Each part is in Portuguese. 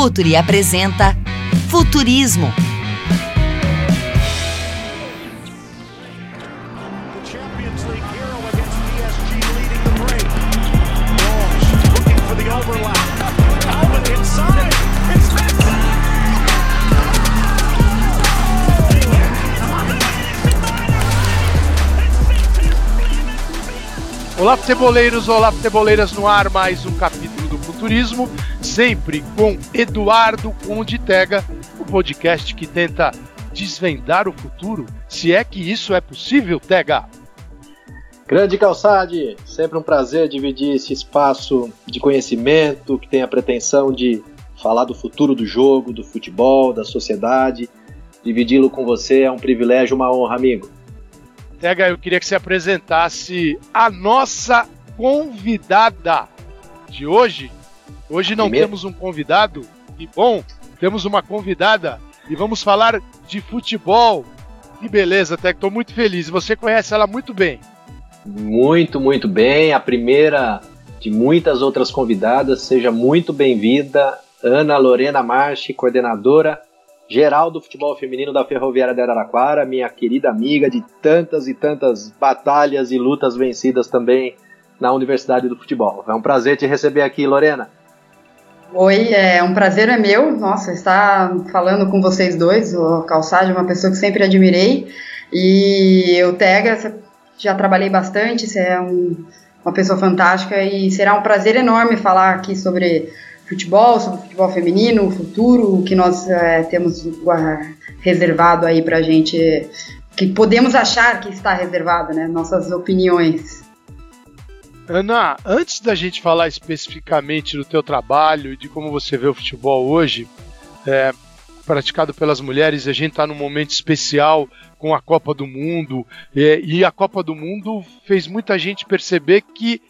Futuri apresenta Futurismo. Olá, futeboleiros, olá, futeboleiras no ar, mais um capítulo do Futurismo, sempre com Eduardo Conde Tega, o podcast que tenta desvendar o futuro, se é que isso é possível, Tega. Grande Calçade, sempre um prazer dividir esse espaço de conhecimento que tem a pretensão de falar do futuro do jogo, do futebol, da sociedade. Dividi-lo com você é um privilégio, uma honra, amigo. Tega, eu queria que você apresentasse a nossa convidada de hoje. Hoje não Primeiro. temos um convidado, e bom, temos uma convidada e vamos falar de futebol. Que beleza, Tega, estou muito feliz. Você conhece ela muito bem. Muito, muito bem. A primeira de muitas outras convidadas. Seja muito bem-vinda, Ana Lorena Marchi, coordenadora geral do futebol feminino da Ferroviária de Araraquara, minha querida amiga de tantas e tantas batalhas e lutas vencidas também na Universidade do Futebol. É um prazer te receber aqui, Lorena. Oi, é um prazer é meu, nossa, estar falando com vocês dois, o Calçade é uma pessoa que sempre admirei, e o Tega, já trabalhei bastante, você é um, uma pessoa fantástica, e será um prazer enorme falar aqui sobre futebol, sobre futebol feminino, o futuro, o que nós é, temos reservado aí para a gente, que podemos achar que está reservado, né? Nossas opiniões. Ana, antes da gente falar especificamente do teu trabalho e de como você vê o futebol hoje, é, praticado pelas mulheres, a gente está num momento especial com a Copa do Mundo é, e a Copa do Mundo fez muita gente perceber que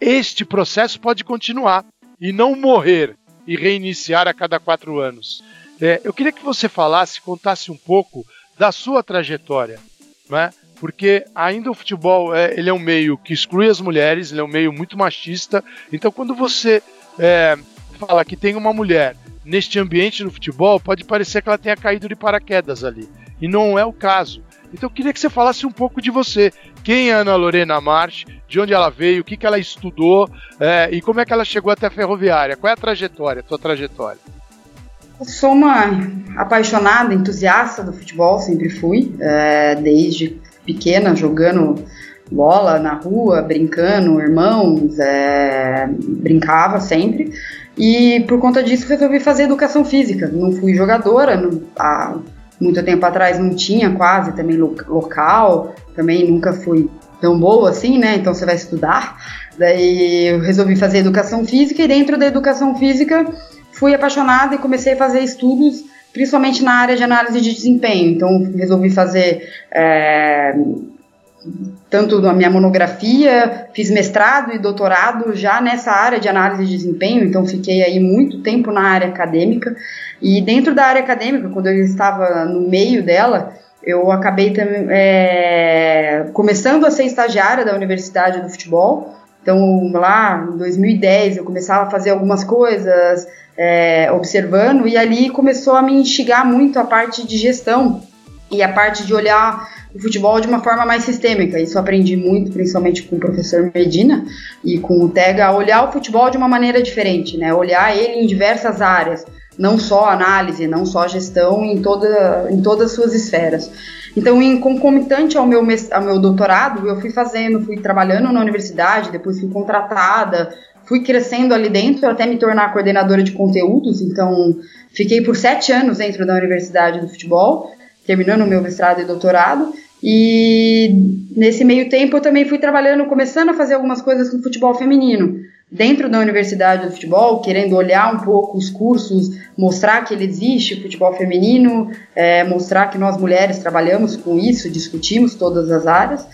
este processo pode continuar e não morrer e reiniciar a cada quatro anos. É, eu queria que você falasse, contasse um pouco da sua trajetória, né? Porque ainda o futebol é, ele é um meio que exclui as mulheres, ele é um meio muito machista. Então, quando você é, fala que tem uma mulher neste ambiente do futebol, pode parecer que ela tenha caído de paraquedas ali. E não é o caso. Então eu queria que você falasse um pouco de você. Quem é Ana Lorena March, de onde ela veio, o que, que ela estudou é, e como é que ela chegou até a ferroviária. Qual é a trajetória, a tua trajetória? Eu sou uma apaixonada, entusiasta do futebol, sempre fui, é, desde pequena, jogando bola na rua, brincando, irmãos, é, brincava sempre. E por conta disso resolvi fazer educação física. Não fui jogadora, não, a, muito tempo atrás não tinha quase também local, também nunca fui tão boa assim, né? Então você vai estudar. Daí eu resolvi fazer educação física e dentro da educação física fui apaixonada e comecei a fazer estudos, principalmente na área de análise de desempenho. Então resolvi fazer é, tanto na minha monografia, fiz mestrado e doutorado já nessa área de análise de desempenho, então fiquei aí muito tempo na área acadêmica. E dentro da área acadêmica, quando eu estava no meio dela, eu acabei é, começando a ser estagiária da Universidade do Futebol. Então, lá em 2010, eu começava a fazer algumas coisas, é, observando, e ali começou a me instigar muito a parte de gestão e a parte de olhar o futebol de uma forma mais sistêmica. Isso aprendi muito, principalmente com o professor Medina e com o Tega, a olhar o futebol de uma maneira diferente, né? Olhar ele em diversas áreas, não só análise, não só gestão, em, toda, em todas as suas esferas. Então, em concomitante ao meu, ao meu doutorado, eu fui fazendo, fui trabalhando na universidade, depois fui contratada, fui crescendo ali dentro até me tornar coordenadora de conteúdos. Então, fiquei por sete anos dentro da Universidade do Futebol, terminando o meu mestrado e doutorado. E nesse meio tempo eu também fui trabalhando, começando a fazer algumas coisas com futebol feminino. Dentro da Universidade do Futebol, querendo olhar um pouco os cursos, mostrar que ele existe, futebol feminino, é, mostrar que nós mulheres trabalhamos com isso, discutimos todas as áreas.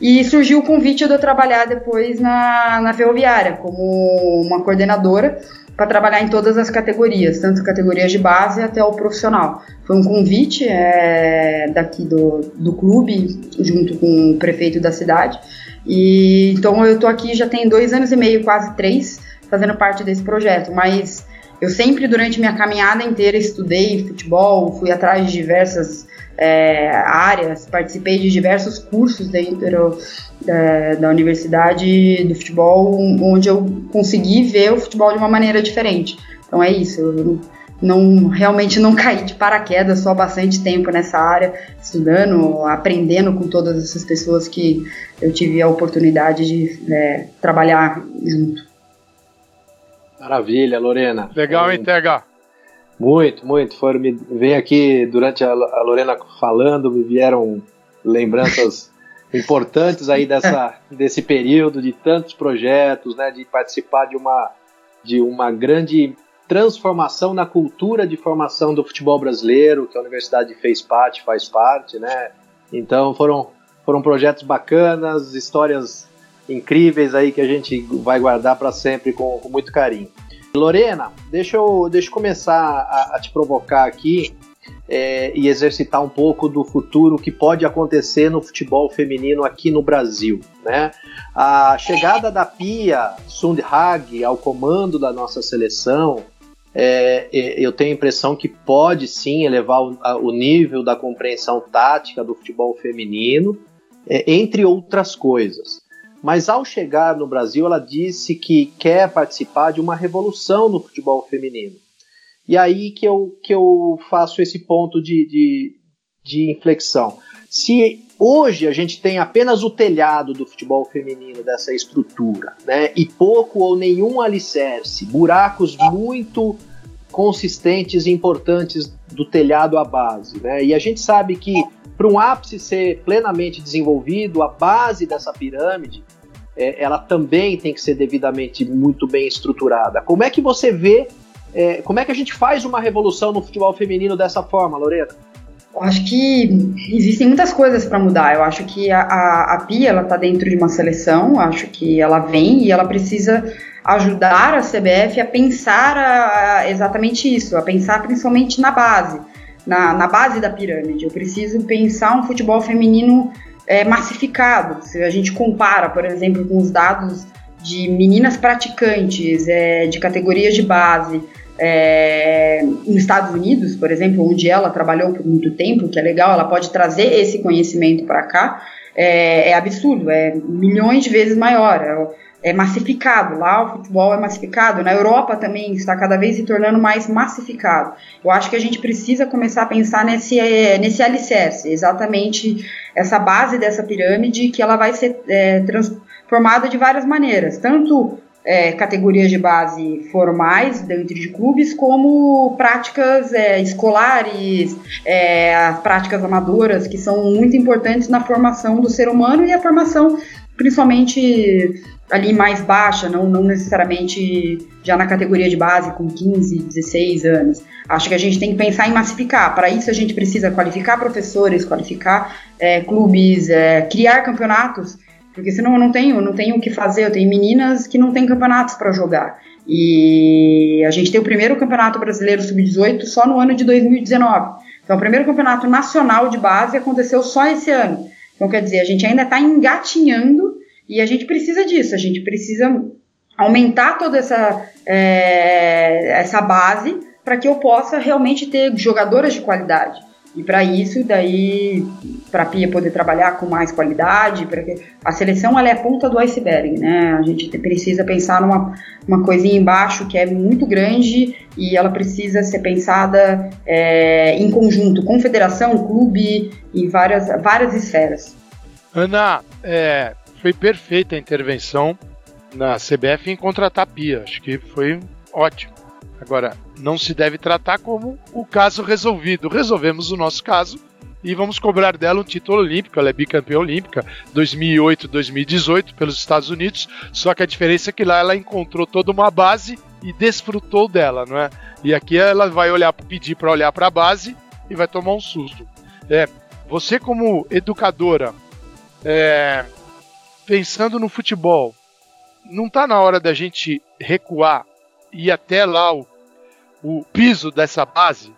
E surgiu o convite de eu trabalhar depois na, na Ferroviária, como uma coordenadora para trabalhar em todas as categorias, tanto categorias de base até o profissional. Foi um convite é, daqui do, do clube, junto com o prefeito da cidade. E então eu estou aqui já tem dois anos e meio, quase três, fazendo parte desse projeto. Mas eu sempre, durante minha caminhada inteira, estudei futebol, fui atrás de diversas é, áreas, participei de diversos cursos dentro da, da, universidade do futebol, onde eu consegui ver o futebol de uma maneira diferente. Então é isso, eu não, realmente não caí de paraquedas, só bastante tempo nessa área, estudando, aprendendo com todas essas pessoas que eu tive a oportunidade de é, trabalhar junto. Maravilha, Lorena. Legal, hein, TH? Muito, muito. Foram, me, vem aqui durante a, a Lorena falando, me vieram lembranças importantes aí dessa, desse período de tantos projetos, né, de participar de uma, de uma grande transformação na cultura de formação do futebol brasileiro, que a universidade fez parte, faz parte, né? Então foram, foram projetos bacanas, histórias incríveis aí que a gente vai guardar para sempre com, com, muito carinho. Lorena, deixa eu, deixa eu começar a, a te provocar aqui é, e exercitar um pouco do futuro que pode acontecer no futebol feminino aqui no Brasil. Né? A chegada da Pia Sundhag ao comando da nossa seleção, é, eu tenho a impressão que pode sim elevar o, a, o nível da compreensão tática do futebol feminino, é, entre outras coisas. Mas ao chegar no Brasil, ela disse que quer participar de uma revolução no futebol feminino. E aí que eu, que eu faço esse ponto de, de, de inflexão. Se hoje a gente tem apenas o telhado do futebol feminino, dessa estrutura, né, e pouco ou nenhum alicerce, buracos muito consistentes e importantes do telhado à base. Né, e a gente sabe que para um ápice ser plenamente desenvolvido, a base dessa pirâmide, é, ela também tem que ser devidamente muito bem estruturada. Como é que você vê, é, como é que a gente faz uma revolução no futebol feminino dessa forma, Lorena? Eu acho que existem muitas coisas para mudar. Eu acho que a, a, a Pia ela está dentro de uma seleção, acho que ela vem e ela precisa ajudar a CBF a pensar a, a exatamente isso, a pensar principalmente na base na, na base da pirâmide. Eu preciso pensar um futebol feminino é, massificado. Se a gente compara, por exemplo, com os dados de meninas praticantes é, de categorias de base é, nos Estados Unidos, por exemplo, onde ela trabalhou por muito tempo, que é legal, ela pode trazer esse conhecimento para cá, é, é, absurdo, é milhões de vezes maior. É, é massificado. Lá o futebol é massificado. Na Europa também está cada vez se tornando mais massificado. Eu acho que a gente precisa começar a pensar nesse, é, nesse alicerce, exatamente essa base dessa pirâmide, que ela vai ser é, transformada de várias maneiras. Tanto é, categorias de base formais dentro de clubes, como práticas é, escolares, é, práticas amadoras, que são muito importantes na formação do ser humano e a formação principalmente ali mais baixa, não, não necessariamente já na categoria de base com 15, 16 anos. Acho que a gente tem que pensar em massificar. Para isso a gente precisa qualificar professores, qualificar é, clubes, é, criar campeonatos, porque senão eu não tenho, não tenho o que fazer. Eu tenho meninas que não têm campeonatos para jogar. E a gente tem o primeiro campeonato brasileiro sub-18 só no ano de 2019. Então o primeiro campeonato nacional de base aconteceu só esse ano. Então quer dizer, a gente ainda está engatinhando e a gente precisa disso, a gente precisa aumentar toda essa, é, essa base para que eu possa realmente ter jogadoras de qualidade. E para isso, daí, para a Pia poder trabalhar com mais qualidade, para que a seleção ela é a ponta do iceberg, né? A gente precisa pensar numa uma coisinha embaixo que é muito grande e ela precisa ser pensada é, em conjunto, confederação, clube, em várias, várias esferas. Ana, é, foi perfeita a intervenção na CBF em contratar a Pia. Acho que foi ótimo. Agora, não se deve tratar como o caso resolvido. Resolvemos o nosso caso e vamos cobrar dela um título olímpico. Ela é bicampeã olímpica 2008, 2018 pelos Estados Unidos. Só que a diferença é que lá ela encontrou toda uma base e desfrutou dela, não é? E aqui ela vai olhar, pedir para olhar para a base e vai tomar um susto. É, você como educadora, é, pensando no futebol, não está na hora da gente recuar ir até lá o, o piso dessa base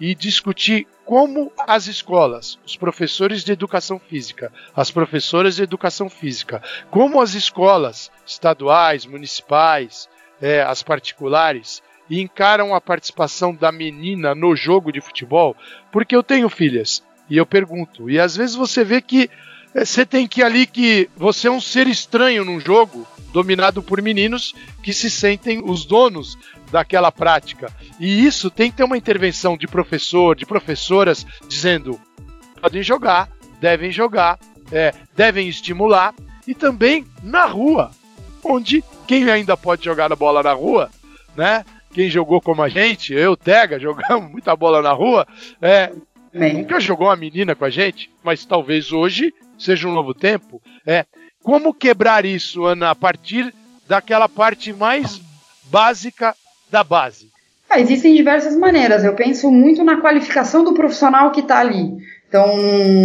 e discutir como as escolas, os professores de educação física, as professoras de educação física, como as escolas estaduais, municipais, é, as particulares, encaram a participação da menina no jogo de futebol? Porque eu tenho filhas e eu pergunto, e às vezes você vê que você tem que ali que você é um ser estranho num jogo dominado por meninos que se sentem os donos daquela prática. E isso tem que ter uma intervenção de professor, de professoras dizendo podem jogar, devem jogar, é, devem estimular e também na rua, onde quem ainda pode jogar a bola na rua, né? Quem jogou como a gente, eu, Tega, jogamos muita bola na rua, é, nunca jogou uma menina com a gente, mas talvez hoje seja um novo tempo. É, como quebrar isso, Ana, a partir daquela parte mais básica da base? Ah, existem diversas maneiras. Eu penso muito na qualificação do profissional que está ali. Então,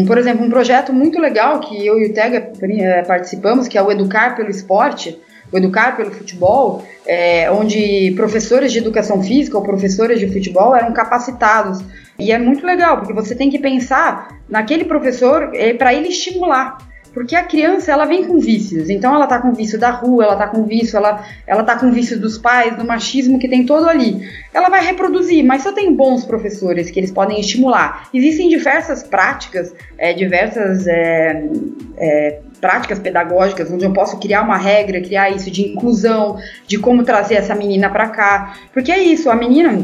por exemplo, um projeto muito legal que eu e o Tega eh, participamos, que é o Educar pelo Esporte, o Educar pelo Futebol, é, onde professores de educação física ou professores de futebol eram capacitados. E é muito legal, porque você tem que pensar naquele professor é, para ele estimular. Porque a criança, ela vem com vícios. Então, ela tá com vício da rua, ela tá com vício, ela, ela tá com vício dos pais, do machismo que tem todo ali. Ela vai reproduzir, mas só tem bons professores que eles podem estimular. Existem diversas práticas, é, diversas é, é, práticas pedagógicas onde eu posso criar uma regra, criar isso de inclusão, de como trazer essa menina para cá. Porque é isso, a menina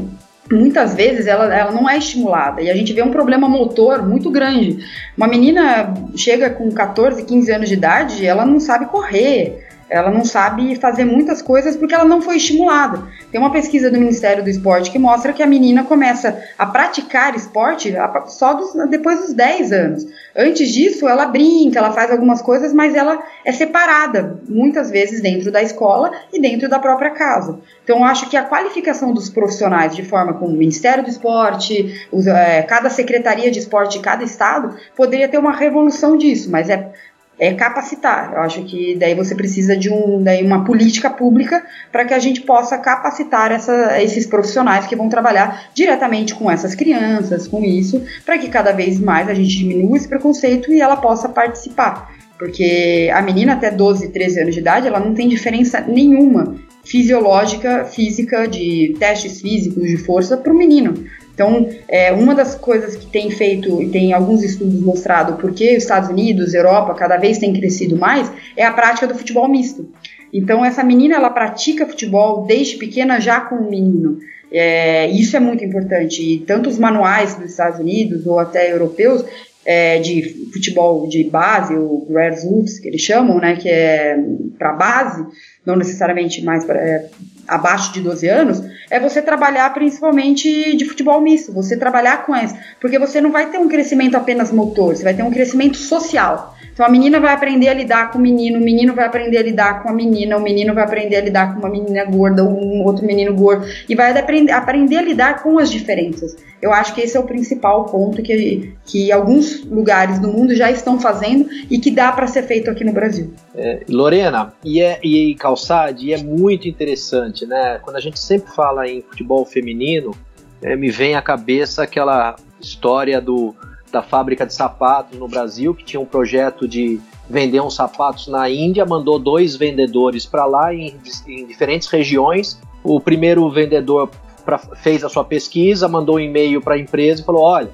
muitas vezes ela, ela não é estimulada e a gente vê um problema motor muito grande. Uma menina chega com 14, 15 anos de idade, ela não sabe correr, ela não sabe fazer muitas coisas porque ela não foi estimulada. Tem uma pesquisa do Ministério do Esporte que mostra que a menina começa a praticar esporte só dos, depois dos 10 anos. Antes disso, ela brinca, ela faz algumas coisas, mas ela é separada, muitas vezes dentro da escola e dentro da própria casa. Então, acho que a qualificação dos profissionais, de forma como o Ministério do Esporte, os, é, cada secretaria de esporte de cada estado, poderia ter uma revolução disso, mas é é capacitar. Eu acho que daí você precisa de um, daí uma política pública para que a gente possa capacitar essa, esses profissionais que vão trabalhar diretamente com essas crianças, com isso, para que cada vez mais a gente diminua esse preconceito e ela possa participar. Porque a menina até 12, 13 anos de idade, ela não tem diferença nenhuma fisiológica, física, de testes físicos de força para o menino. Então, é, uma das coisas que tem feito, e tem alguns estudos mostrado porque os Estados Unidos, Europa, cada vez tem crescido mais, é a prática do futebol misto. Então, essa menina, ela pratica futebol desde pequena já com o menino. É, isso é muito importante. E tanto os manuais dos Estados Unidos ou até europeus é, de futebol de base, o grassroots que eles chamam, né, que é para base, não necessariamente mais pra, é, abaixo de 12 anos, é você trabalhar principalmente de futebol misto, você trabalhar com essa, porque você não vai ter um crescimento apenas motor, você vai ter um crescimento social. Então a menina vai aprender a lidar com o menino, o menino vai aprender a lidar com a menina, o menino vai aprender a lidar com uma menina gorda, um outro menino gordo, e vai aprender, aprender a lidar com as diferenças. Eu acho que esse é o principal ponto que, que alguns lugares do mundo já estão fazendo e que dá para ser feito aqui no Brasil. É, Lorena, e, é, e Calçade, é muito interessante, né? Quando a gente sempre fala em futebol feminino, é, me vem à cabeça aquela história do da fábrica de sapatos no Brasil, que tinha um projeto de vender uns sapatos na Índia, mandou dois vendedores para lá em, em, diferentes regiões. O primeiro vendedor pra, fez a sua pesquisa, mandou um e-mail para a empresa e falou: olha,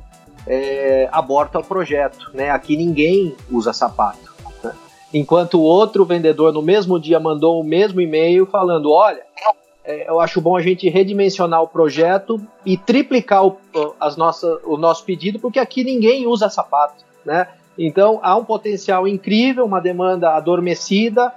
é, aborta o projeto, né? Aqui ninguém usa sapato. Enquanto outro vendedor no mesmo dia mandou o mesmo e-mail falando: olha, é, eu acho bom a gente redimensionar o projeto e triplicar o, as nossas, o nosso pedido, porque aqui ninguém usa sapato, né? Então há um potencial incrível, uma demanda adormecida,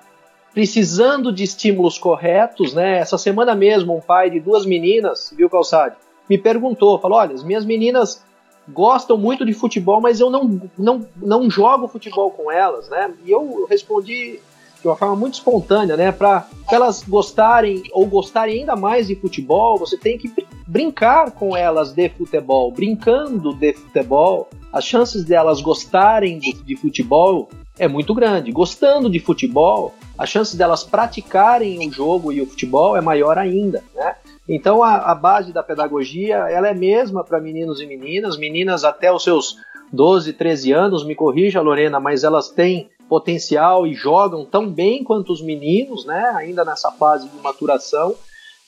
precisando de estímulos corretos, né? Essa semana mesmo, um pai de duas meninas, viu, Calçade, me perguntou, falou, olha, as minhas meninas gostam muito de futebol, mas eu não, não, não jogo futebol com elas, né? E eu respondi de uma forma muito espontânea, né? Para elas gostarem ou gostarem ainda mais de futebol, você tem que brincar com elas de futebol. Brincando de futebol, as chances delas gostarem de, futebol é muito grande. Gostando de futebol, a chance delas praticarem o jogo e o futebol é maior ainda, né? Então a, a base da pedagogia ela é mesma para meninos e meninas, meninas até os seus 12, 13 anos, me corrija Lorena, mas elas têm potencial e jogam tão bem quanto os meninos, né? Ainda nessa fase de maturação.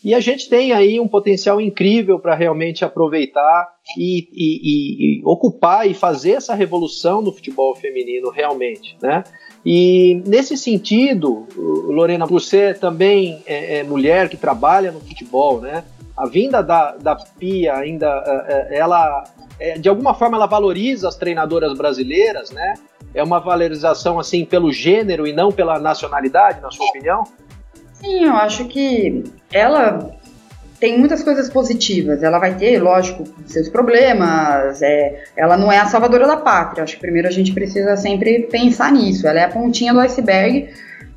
E a gente tem aí um potencial incrível para realmente aproveitar e, e, e, ocupar e fazer essa revolução no futebol feminino realmente, né? E nesse sentido, Lorena, você também é, é mulher que trabalha no futebol, né? A vinda da, da Pia ainda, é, é, ela, é, de alguma forma, ela valoriza as treinadoras brasileiras, né? É uma valorização assim pelo gênero e não pela nacionalidade, na sua opinião? Sim, eu acho que ela tem muitas coisas positivas. Ela vai ter, lógico, seus problemas. É, ela não é a salvadora da pátria. Acho que primeiro a gente precisa sempre pensar nisso. Ela é a pontinha do iceberg,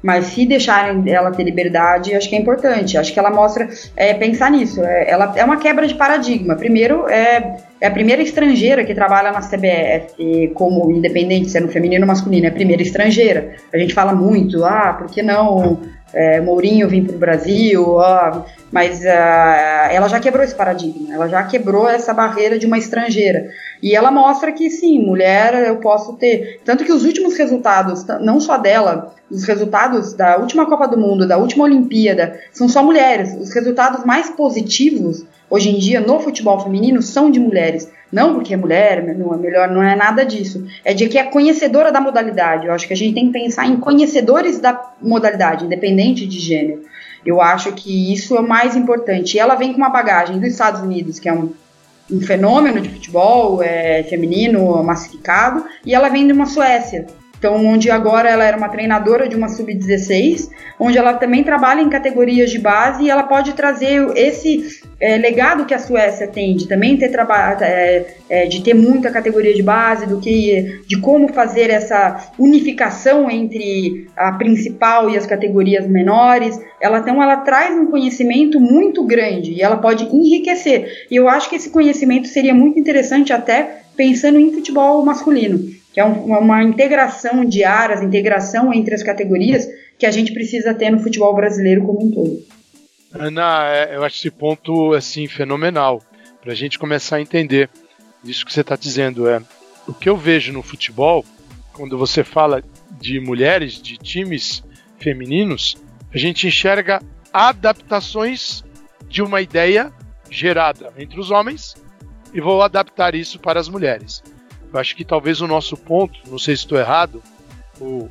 mas se deixarem ela ter liberdade, acho que é importante. Acho que ela mostra é, pensar nisso. É, ela é uma quebra de paradigma. Primeiro, é, é a primeira estrangeira que trabalha na CBF como independente, sendo feminino ou masculino. É a primeira estrangeira. A gente fala muito, ah, por que não é, Mourinho vir para o Brasil? Ó, mas uh, ela já quebrou esse paradigma, ela já quebrou essa barreira de uma estrangeira. E ela mostra que sim, mulher eu posso ter. Tanto que os últimos resultados, não só dela, os resultados da última Copa do Mundo, da última Olimpíada, são só mulheres. Os resultados mais positivos hoje em dia no futebol feminino são de mulheres. Não porque é mulher, não é melhor, não é nada disso. É de que é conhecedora da modalidade. Eu acho que a gente tem que pensar em conhecedores da modalidade, independente de gênero. Eu acho que isso é o mais importante. E ela vem com uma bagagem dos Estados Unidos, que é um, um fenômeno de futebol é, feminino massificado, e ela vem de uma Suécia, então, onde agora ela era uma treinadora de uma sub-16, onde ela também trabalha em categorias de base e ela pode trazer esse é, legado que a Suécia tem de também ter é, é, de ter muita categoria de base, do que de como fazer essa unificação entre a principal e as categorias menores. Ela então ela traz um conhecimento muito grande e ela pode enriquecer. E eu acho que esse conhecimento seria muito interessante até pensando em futebol masculino que é um, uma integração de áreas, integração entre as categorias que a gente precisa ter no futebol brasileiro como um todo. Ana, é, eu acho esse ponto assim fenomenal para a gente começar a entender isso que você está dizendo. É o que eu vejo no futebol quando você fala de mulheres, de times femininos, a gente enxerga adaptações de uma ideia gerada entre os homens e vou adaptar isso para as mulheres. Eu acho que talvez o nosso ponto, não sei se estou errado, o,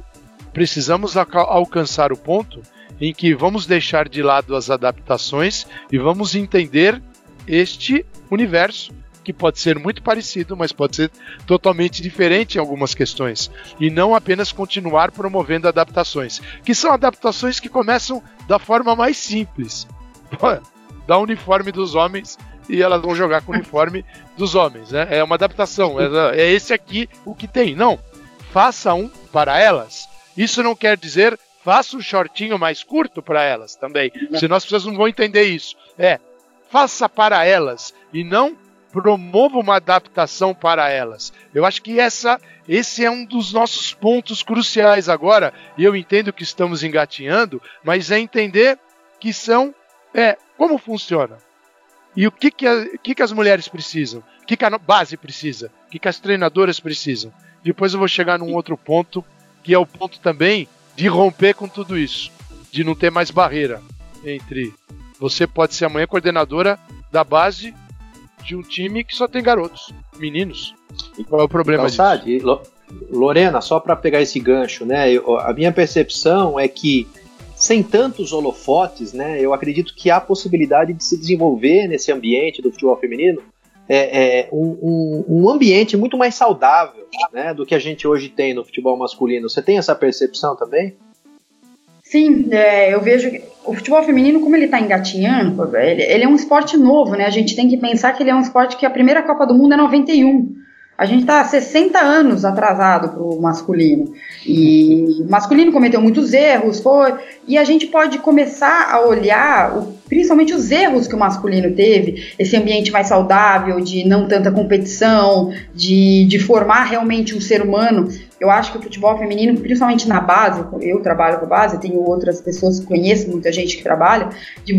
precisamos alcançar o ponto em que vamos deixar de lado as adaptações e vamos entender este universo que pode ser muito parecido, mas pode ser totalmente diferente em algumas questões. E não apenas continuar promovendo adaptações, que são adaptações que começam da forma mais simples. da uniforme dos homens e elas vão jogar com o uniforme dos homens, né? É uma adaptação, é, é esse aqui o que tem. Não, faça um para elas. Isso não quer dizer faça um shortinho mais curto para elas também. Senão as pessoas não vão entender isso. É, faça para elas e não promova uma adaptação para elas. Eu acho que essa, esse é um dos nossos pontos cruciais agora, e eu entendo que estamos engatinhando, mas é entender que são é como funciona. E o que, que, a, que, que as mulheres precisam? O que, que a base precisa? O que, que as treinadoras precisam? Depois eu vou chegar num outro ponto, que é o ponto também de romper com tudo isso. De não ter mais barreira entre você pode ser amanhã coordenadora da base de um time que só tem garotos, meninos. E qual é o problema então, disso? Lorena, só para pegar esse gancho, né? Eu, a minha percepção é que sem tantos holofotes, né, eu acredito que há possibilidade de se desenvolver nesse ambiente do futebol feminino é, é um, um, ambiente muito mais saudável né, do que a gente hoje tem no futebol masculino. Você tem essa percepção também? Sim, é, eu vejo o futebol feminino, como ele está engatinhando, ele, ele, é um esporte novo, né? A gente tem que pensar que ele é um esporte que a primeira Copa do Mundo é 91. A gente está 60 anos atrasado para o masculino. E o masculino cometeu muitos erros, foi. E a gente pode começar a olhar, o, principalmente os erros que o masculino teve, esse ambiente mais saudável, de não tanta competição, de, de formar realmente um ser humano. Eu acho que o futebol feminino, principalmente na base, eu trabalho com base, tenho outras pessoas que conheço, muita gente que trabalha, de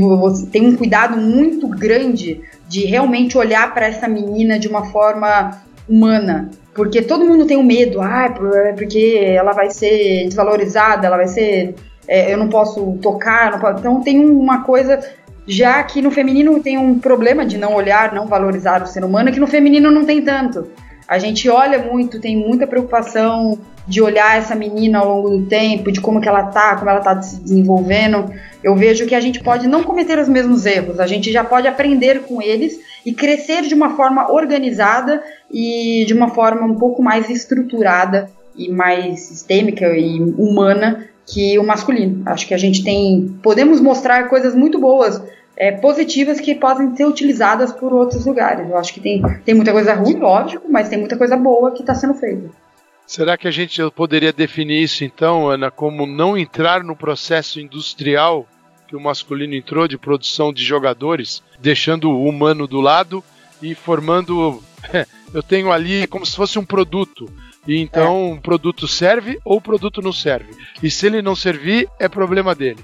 tem um cuidado muito grande de realmente olhar para essa menina de uma forma humana. Porque todo mundo tem um medo, ah, porque ela vai ser desvalorizada, ela vai ser. É, eu não posso tocar, não posso, então tem uma coisa Já que no feminino tem um problema de não olhar, não valorizar o ser humano, que no feminino não tem tanto. A gente olha muito, tem muita preocupação de olhar essa menina ao longo do tempo, de como que ela tá, como ela tá se desenvolvendo. Eu vejo que a gente pode não cometer os mesmos erros, a gente já pode aprender com eles e crescer de uma forma organizada e de uma forma um pouco mais estruturada e mais sistêmica e humana que o masculino. Acho que a gente tem, podemos mostrar coisas muito boas, é, positivas que podem ser utilizadas por outros lugares. Eu acho que tem, tem muita coisa ruim, lógico, mas tem muita coisa boa que está sendo feita. Será que a gente poderia definir isso então, Ana, como não entrar no processo industrial que o masculino entrou de produção de jogadores, deixando o humano do lado e formando. Eu tenho ali como se fosse um produto. E então é. um produto serve ou o produto não serve. E se ele não servir, é problema dele.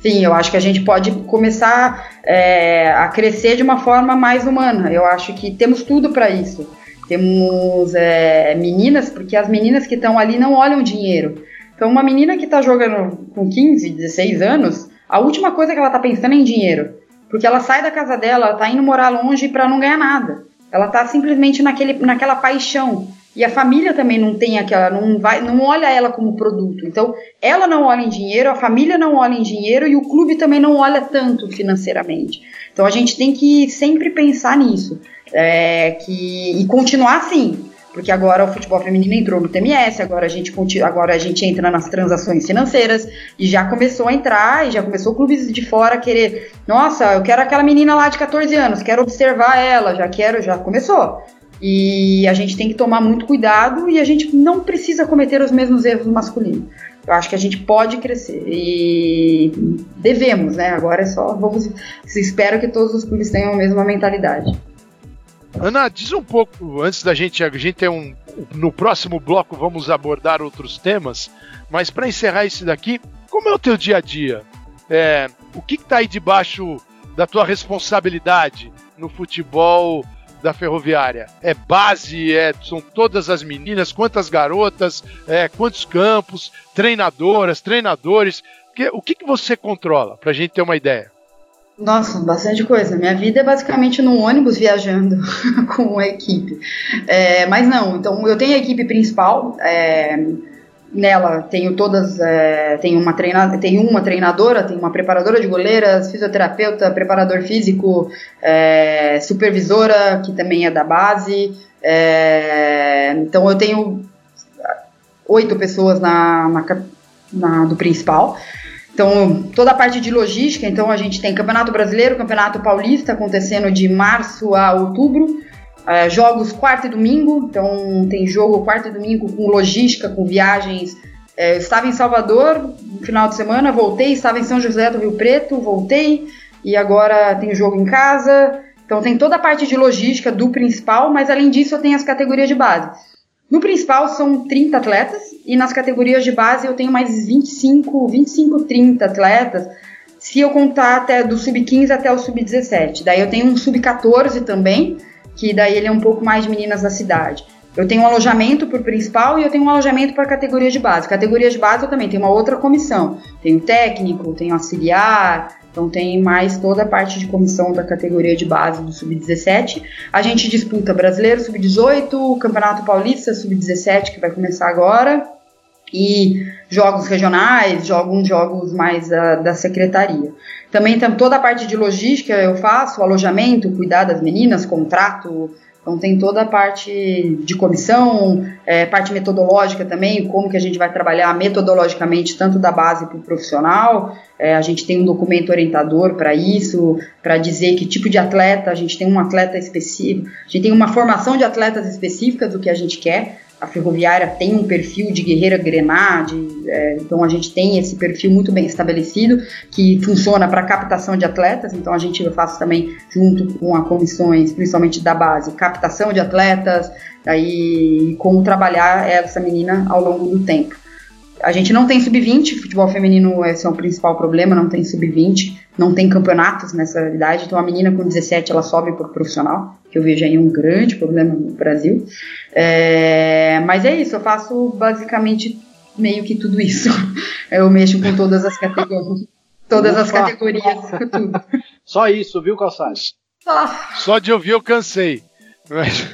Sim, eu acho que a gente pode começar é, a crescer de uma forma mais humana. Eu acho que temos tudo para isso. Temos é, meninas, porque as meninas que estão ali não olham dinheiro. Então, uma menina que está jogando com 15, 16 anos, a última coisa que ela está pensando é em dinheiro. Porque ela sai da casa dela, ela está indo morar longe para não ganhar nada. Ela está simplesmente naquele, naquela paixão. E a família também não tem aquela, não vai, não olha ela como produto. Então, ela não olha em dinheiro, a família não olha em dinheiro e o clube também não olha tanto financeiramente. Então, a gente tem que sempre pensar nisso, é, que e continuar assim, porque agora o futebol feminino entrou no TMS, agora a gente agora a gente entra nas transações financeiras e já começou a entrar e já começou clubes de fora a querer, nossa, eu quero aquela menina lá de 14 anos, quero observar ela, já quero, já começou. E a gente tem que tomar muito cuidado e a gente não precisa cometer os mesmos erros no masculino. Eu acho que a gente pode crescer e devemos, né? Agora é só vamos. Espero que todos os clubes tenham a mesma mentalidade. Ana, diz um pouco antes da gente. A gente tem um. No próximo bloco vamos abordar outros temas, mas para encerrar esse daqui, como é o teu dia a dia? É, o que está aí debaixo da tua responsabilidade no futebol da Ferroviária? É base, é, são todas as meninas, quantas garotas, é, quantos campos, treinadoras, treinadores. Que, o que, que você controla, para a gente ter uma ideia? Nossa, bastante coisa. Minha vida é basicamente num ônibus viajando com a equipe. É, mas não, então eu tenho a equipe principal. É, Nela tenho todas, é, tenho, uma uma treinadora, tenho uma preparadora de goleiras, fisioterapeuta, preparador físico, é, supervisora, que também é da base. É, então eu tenho oito pessoas na, na, na, do principal. Então, toda a parte de logística, então a gente tem Campeonato Brasileiro, Campeonato Paulista acontecendo de março a outubro. É, jogos quarta e domingo, então tem jogo quarta e domingo com logística, com viagens. É, eu estava em Salvador no final de semana, voltei, estava em São José do Rio Preto, voltei, e agora tem jogo em casa. Então tem toda a parte de logística do principal, mas além disso eu tenho as categorias de base. No principal são 30 atletas e nas categorias de base eu tenho mais 25, 25, 30 atletas. Se eu contar até do sub-15 até o sub-17. Daí eu tenho um sub-14 também, que daí ele é um pouco mais de meninas da cidade. Eu tenho um alojamento por principal e eu tenho um alojamento para categoria de base. Categoria de base eu também tenho uma outra comissão. Tenho técnico, tenho auxiliar, então tem mais toda a parte de comissão da categoria de base do Sub-17. A gente disputa Brasileiro Sub-18, Campeonato Paulista Sub-17, que vai começar agora, e jogos regionais, alguns jogos mais uh, da secretaria. Também tem toda a parte de logística eu faço, alojamento, cuidar das meninas, contrato, então tem toda a parte de comissão, é, parte metodológica também, como que a gente vai trabalhar metodologicamente tanto da base para o profissional. É, a gente tem um documento orientador para isso, para dizer que tipo de atleta, a gente tem um atleta específico, a gente tem uma formação de atletas específicas do que a gente quer a ferroviária tem um perfil de guerreira grenade, é, então a gente tem esse perfil muito bem estabelecido que funciona para captação de atletas. Então a gente faz também junto com as comissões, principalmente da base, captação de atletas, aí como trabalhar essa menina ao longo do tempo. A gente não tem sub-20, futebol feminino esse é o principal problema, não tem sub-20, não tem campeonatos nessa idade, então a menina com 17 ela sobe para o profissional, que eu vejo aí um grande problema no Brasil. É, mas é isso, eu faço basicamente meio que tudo isso. Eu mexo com todas as categorias. Todas Ufa. as categorias, tudo. Só isso, viu, Calçados? Só. Só de ouvir eu cansei. Mas,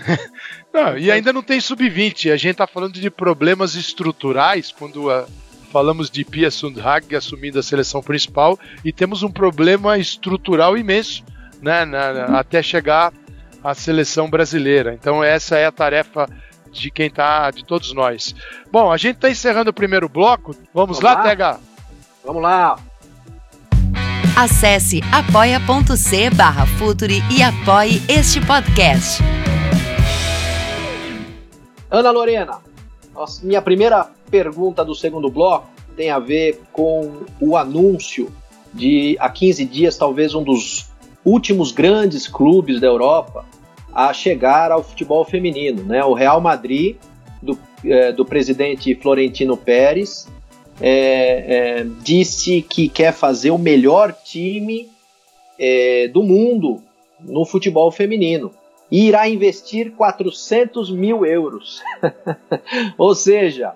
não, e ainda não tem sub-20. A gente está falando de problemas estruturais quando uh, falamos de Pia Sundhag assumindo a seleção principal e temos um problema estrutural imenso né, na, na, até chegar à seleção brasileira. Então essa é a tarefa de quem tá, de todos nós. Bom, a gente está encerrando o primeiro bloco. Vamos, Vamos lá, lá, Tega? Vamos lá. Acesse apoia.c barra Futuri e apoie este podcast. Ana Lorena, minha primeira pergunta do segundo bloco tem a ver com o anúncio de há 15 dias, talvez um dos últimos grandes clubes da Europa a chegar ao futebol feminino. Né? O Real Madrid, do, é, do presidente Florentino Pérez, é, é, disse que quer fazer o melhor time é, do mundo no futebol feminino e irá investir 400 mil euros. Ou seja,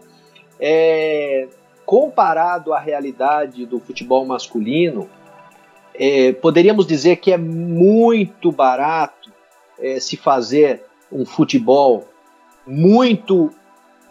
é, comparado à realidade do futebol masculino, é, poderíamos dizer que é muito barato é, se fazer um futebol muito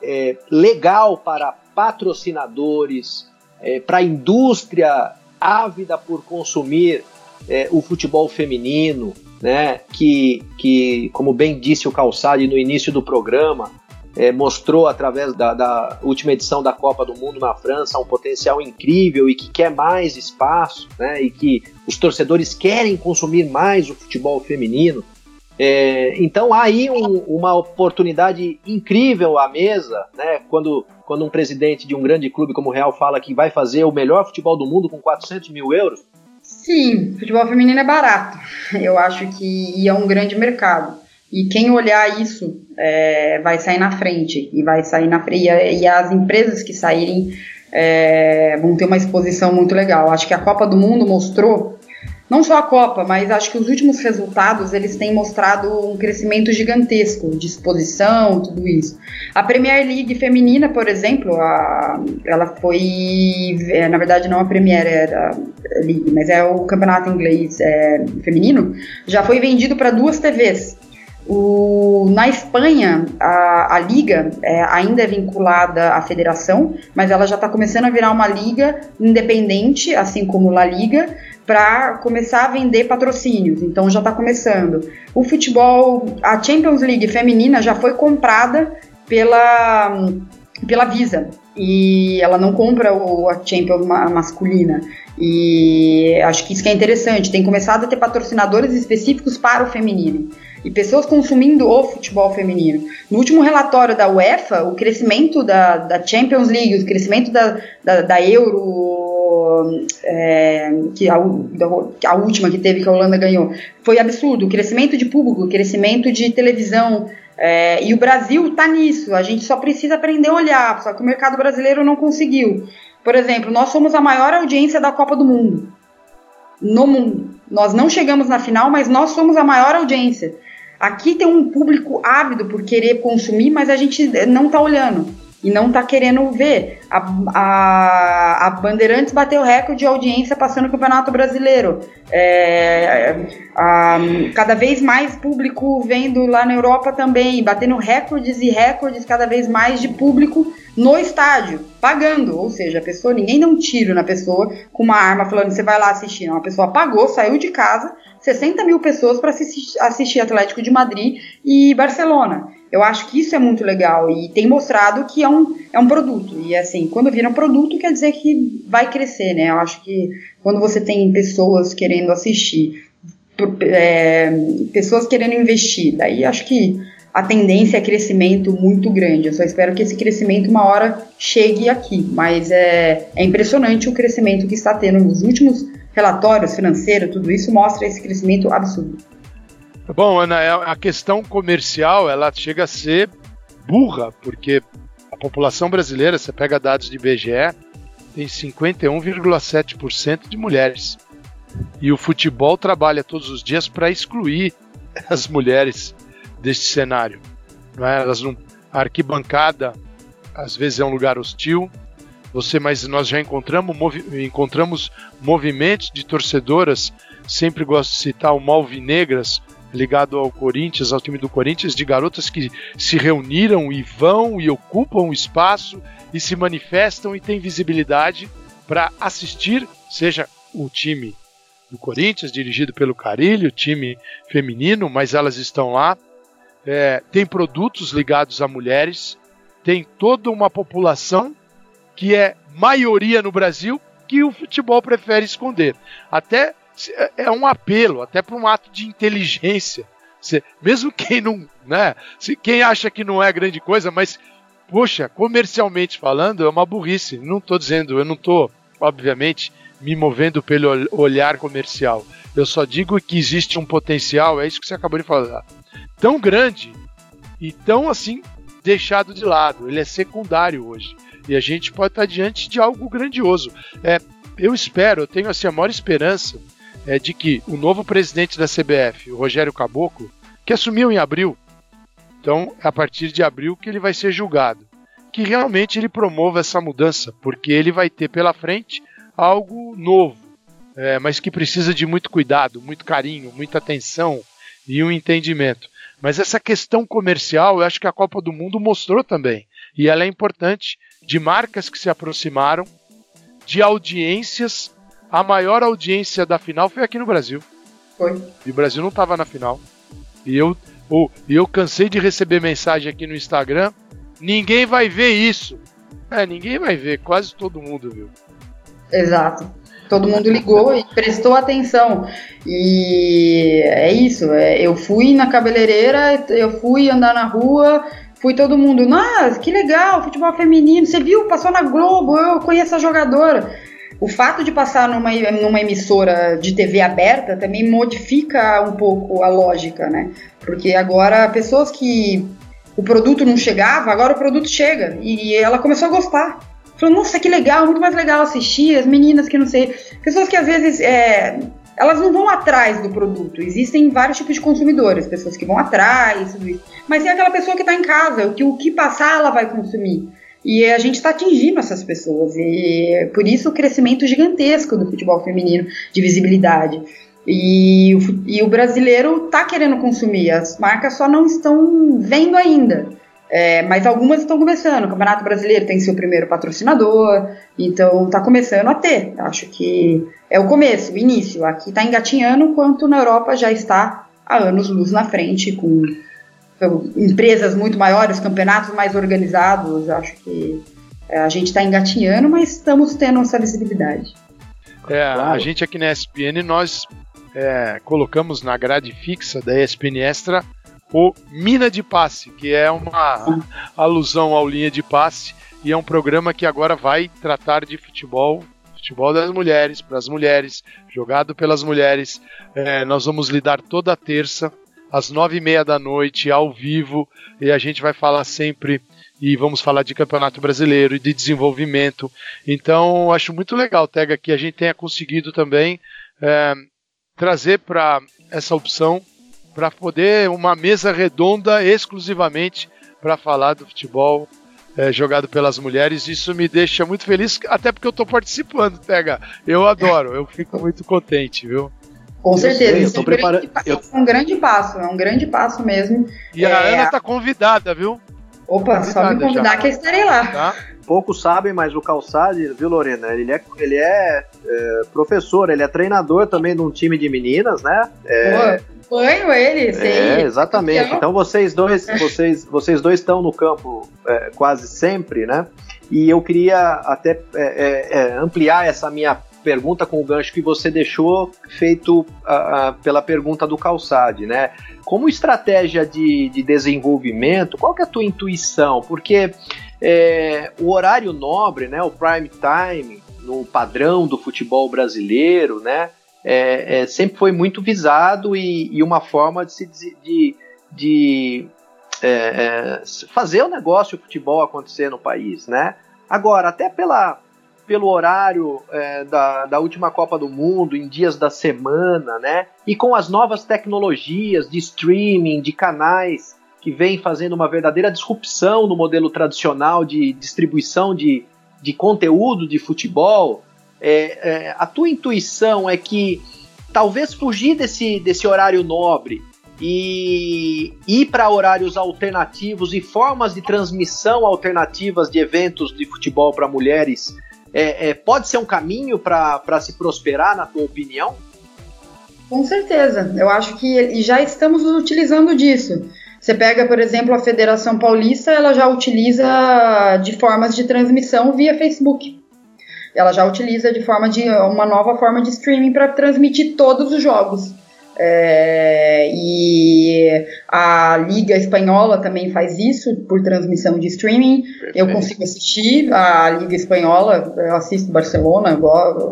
é, legal para patrocinadores, é, para a indústria ávida por consumir é, o futebol feminino, né, que, que, como bem disse o Calçade no início do programa, é, mostrou através da, da, última edição da Copa do Mundo na França um potencial incrível e que quer mais espaço, né, e que os torcedores querem consumir mais o futebol feminino. É, então há aí um, uma oportunidade incrível à mesa, né, quando, quando um presidente de um grande clube como o Real fala que vai fazer o melhor futebol do mundo com 400 mil euros. Sim, futebol feminino é barato. Eu acho que é um grande mercado. E quem olhar isso é, vai sair na frente e vai sair na frente e as empresas que saírem é, vão ter uma exposição muito legal. Acho que a Copa do Mundo mostrou não só a Copa, mas acho que os últimos resultados eles têm mostrado um crescimento gigantesco de exposição, tudo isso. A Premier League feminina, por exemplo, a, ela foi, é, na verdade não a Premier era a League, mas é o campeonato inglês é, feminino, já foi vendido para duas TVs. O, na Espanha, a, a liga é, ainda é vinculada à federação, mas ela já está começando a virar uma liga independente, assim como a Liga, para começar a vender patrocínios. Então já está começando. O futebol, a Champions League feminina já foi comprada pela, pela Visa e ela não compra o, a Champions masculina. E acho que isso que é interessante. Tem começado a ter patrocinadores específicos para o feminino e pessoas consumindo o futebol feminino. No último relatório da UEFA, o crescimento da, da Champions League, o crescimento da, da, da Euro, é, que a, a, última que teve, que a Holanda ganhou, foi absurdo. O crescimento de público, o crescimento de televisão. É, e o Brasil está nisso, a gente só precisa aprender a olhar, só que o mercado brasileiro não conseguiu. Por exemplo, nós somos a maior audiência da Copa do Mundo. No mundo. Nós não chegamos na final, mas nós somos a maior audiência. Aqui tem um público ávido por querer consumir, mas a gente não está olhando e não está querendo ver. A, a, a, Bandeirantes bateu recorde de audiência passando o Campeonato Brasileiro. É, a, cada vez mais público vendo lá na Europa também, batendo recordes e recordes cada vez mais de público no estádio, pagando. Ou seja, a pessoa, ninguém dá um tiro na pessoa com uma arma falando você vai lá assistir. Não, a pessoa pagou, saiu de casa, 60 mil pessoas para assistir, Atlético de Madrid e Barcelona. Eu acho que isso é muito legal e tem mostrado que é um, é um produto. E assim, quando vira um produto, quer dizer que vai crescer, né? Eu acho que quando você tem pessoas querendo assistir, é, pessoas querendo investir, daí acho que a tendência é crescimento muito grande. Eu só espero que esse crescimento uma hora chegue aqui. Mas é, é impressionante o crescimento que está tendo nos últimos relatórios financeiros, tudo isso mostra esse crescimento absurdo. Bom, Ana, é, a questão comercial ela chega a ser burra, porque a população brasileira, você pega dados de IBGE, tem 51,7% de mulheres. E o futebol trabalha todos os dias para excluir as mulheres deste cenário. Não é? Elas não, a arquibancada às vezes é um lugar hostil, você, mas nós já encontramos, movi encontramos movimentos de torcedoras. Sempre gosto de citar o Malvinegras, ligado ao Corinthians, ao time do Corinthians, de garotas que se reuniram e vão e ocupam o espaço e se manifestam e têm visibilidade para assistir, seja o time do Corinthians, dirigido pelo Carilho, time feminino, mas elas estão lá. É, tem produtos ligados a mulheres, tem toda uma população que é maioria no Brasil que o futebol prefere esconder. Até é, é um apelo, até para um ato de inteligência. Você, mesmo quem não, né? Se, quem acha que não é grande coisa, mas poxa, comercialmente falando, é uma burrice. Não estou dizendo, eu não estou, obviamente, me movendo pelo olhar comercial. Eu só digo que existe um potencial, é isso que você acabou de falar, tão grande e tão assim deixado de lado. Ele é secundário hoje. E a gente pode estar diante de algo grandioso. É, eu espero, eu tenho assim, a maior esperança é, de que o novo presidente da CBF, o Rogério Caboclo, que assumiu em abril, então a partir de abril que ele vai ser julgado, que realmente ele promova essa mudança, porque ele vai ter pela frente algo novo, é, mas que precisa de muito cuidado, muito carinho, muita atenção e um entendimento. Mas essa questão comercial, eu acho que a Copa do Mundo mostrou também, e ela é importante, de marcas que se aproximaram, de audiências. A maior audiência da final foi aqui no Brasil. Foi. E o Brasil não estava na final. E eu, oh, eu cansei de receber mensagem aqui no Instagram. Ninguém vai ver isso. É, ninguém vai ver, quase todo mundo viu. Exato. Todo mundo ligou e prestou atenção. E é isso. É, eu fui na cabeleireira, eu fui andar na rua, fui todo mundo. Nossa, que legal, futebol feminino. Você viu? Passou na Globo, eu conheço a jogadora. O fato de passar numa, numa emissora de TV aberta também modifica um pouco a lógica, né? Porque agora pessoas que o produto não chegava, agora o produto chega. E ela começou a gostar. Falou, nossa, que legal, muito mais legal assistir, as meninas que não sei. Pessoas que às vezes é, elas não vão atrás do produto. Existem vários tipos de consumidores, pessoas que vão atrás, tudo isso. Mas tem aquela pessoa que está em casa, que o que passar ela vai consumir. E a gente está atingindo essas pessoas. E por isso o crescimento gigantesco do futebol feminino, de visibilidade. E, e o brasileiro está querendo consumir, as marcas só não estão vendo ainda. É, mas algumas estão começando. O Campeonato Brasileiro tem seu primeiro patrocinador, então está começando a ter. Acho que é o começo, o início. Aqui está engatinhando, enquanto na Europa já está há anos luz na frente, com empresas muito maiores, campeonatos mais organizados. Acho que é, a gente está engatinhando, mas estamos tendo essa visibilidade. É, a gente aqui na ESPN, nós é, colocamos na grade fixa da ESPN Extra o Mina de Passe, que é uma alusão ao linha de passe e é um programa que agora vai tratar de futebol, futebol das mulheres, para as mulheres, jogado pelas mulheres. É, nós vamos lidar toda terça às nove e meia da noite ao vivo e a gente vai falar sempre e vamos falar de campeonato brasileiro e de desenvolvimento. Então acho muito legal, Tega, que a gente tenha conseguido também é, trazer para essa opção para poder uma mesa redonda exclusivamente para falar do futebol é, jogado pelas mulheres. Isso me deixa muito feliz, até porque eu estou participando, Pega. Eu adoro, eu fico muito contente, viu? Com certeza, isso é um, grande, eu... é um grande passo, é um grande passo mesmo. E é... a Ana está convidada, viu? Opa, convidada só me convidar já. que eu estarei lá. Tá? Poucos sabem, mas o Calçade, viu, Lorena? Ele é, ele é, é, professor, ele é treinador também de um time de meninas, né? É, acompanho ele, sei. É, exatamente. Então, então vocês dois, vocês, vocês dois estão no campo é, quase sempre, né? E eu queria até é, é, é, ampliar essa minha pergunta com o gancho que você deixou feito uh, pela pergunta do Calçade, né? Como estratégia de, de desenvolvimento, qual que é a tua intuição? Porque é, o horário nobre, né, o prime time, no padrão do futebol brasileiro, né, é, é, sempre foi muito visado e, e uma forma de, se, de, de é, é, fazer o negócio o futebol acontecer no país, né? Agora, até pela, pelo horário é, da, da última Copa do Mundo, em dias da semana, né? E com as novas tecnologias de streaming, de canais que vem fazendo uma verdadeira disrupção no modelo tradicional de distribuição de, de conteúdo de futebol, é, é, a tua intuição é que talvez fugir desse, desse horário nobre e ir para horários alternativos e formas de transmissão alternativas de eventos de futebol para mulheres é, é, pode ser um caminho para se prosperar, na tua opinião? Com certeza. Eu acho que já estamos utilizando disso. Você pega, por exemplo, a Federação Paulista, ela já utiliza de formas de transmissão via Facebook. Ela já utiliza de forma de uma nova forma de streaming para transmitir todos os jogos. É, e a Liga Espanhola também faz isso por transmissão de streaming. Perfeito. Eu consigo assistir a Liga Espanhola, eu assisto Barcelona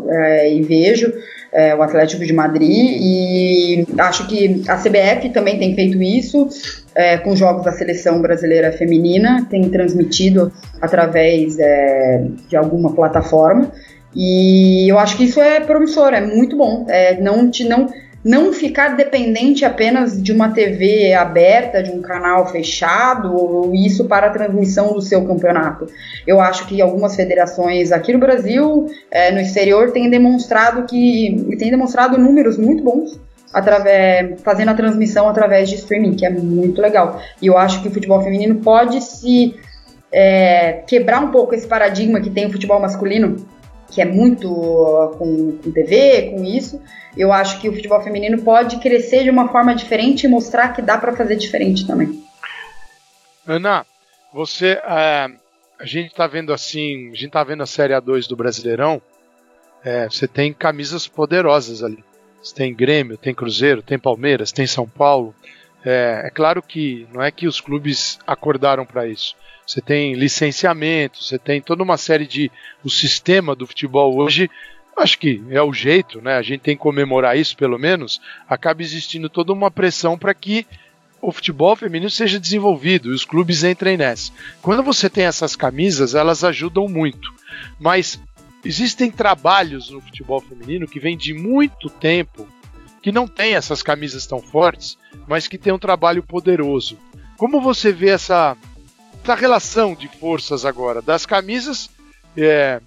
é, e vejo é, o Atlético de Madrid. E acho que a CBF também tem feito isso é, com jogos da seleção brasileira feminina, tem transmitido através é, de alguma plataforma. E eu acho que isso é promissor, é muito bom. É, não te não não ficar dependente apenas de uma TV aberta, de um canal fechado, ou isso para a transmissão do seu campeonato. Eu acho que algumas federações aqui no Brasil, é, no exterior, têm demonstrado que têm demonstrado números muito bons através, fazendo a transmissão através de streaming, que é muito legal. E eu acho que o futebol feminino pode se é, quebrar um pouco esse paradigma que tem o futebol masculino que é muito com, com TV, com isso. Eu acho que o futebol feminino pode crescer de uma forma diferente e mostrar que dá para fazer diferente também. Ana, você, é, a gente está vendo assim, a gente está vendo a Série A2 do Brasileirão. É, você tem camisas poderosas ali. Você tem Grêmio, tem Cruzeiro, tem Palmeiras, tem São Paulo. É, é claro que não é que os clubes acordaram para isso você tem licenciamento, você tem toda uma série de. O sistema do futebol hoje, acho que é o jeito, né? A gente tem que comemorar isso pelo menos. Acaba existindo toda uma pressão para que o futebol feminino seja desenvolvido e os clubes entrem nessa. Quando você tem essas camisas, elas ajudam muito. Mas existem trabalhos no futebol feminino que vêm de muito tempo que não tem essas camisas tão fortes, mas que tem um trabalho poderoso. Como você vê essa essa relação de forças agora das camisas, é,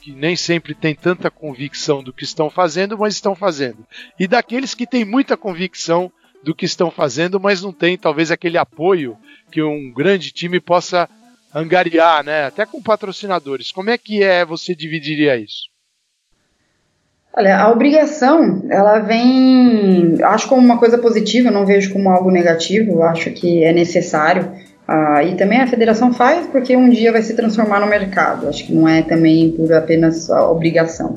que nem sempre tem tanta convicção do que estão fazendo, mas estão fazendo, e daqueles que têm muita convicção do que estão fazendo, mas não tem talvez aquele apoio que um grande time possa angariar, né? Até com patrocinadores. Como é que é você dividiria isso? Olha, a obrigação, ela vem, acho como uma coisa positiva, não vejo como algo negativo, acho que é necessário. Ah, e também a federação faz porque um dia vai se transformar no mercado. Acho que não é também por apenas obrigação.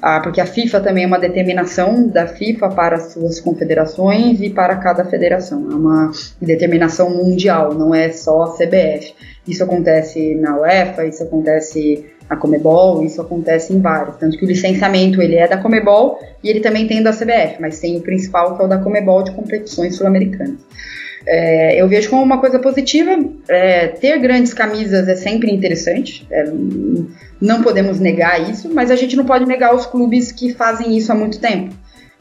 Ah, porque a FIFA também é uma determinação da FIFA para as suas confederações e para cada federação. É uma determinação mundial, não é só a CBF. Isso acontece na UEFA, isso acontece na Comebol, isso acontece em vários. Tanto que o licenciamento ele é da Comebol e ele também tem da CBF, mas tem o principal que é o da Comebol de competições sul-americanas. É, eu vejo como uma coisa positiva. É, ter grandes camisas é sempre interessante, é, não podemos negar isso, mas a gente não pode negar os clubes que fazem isso há muito tempo.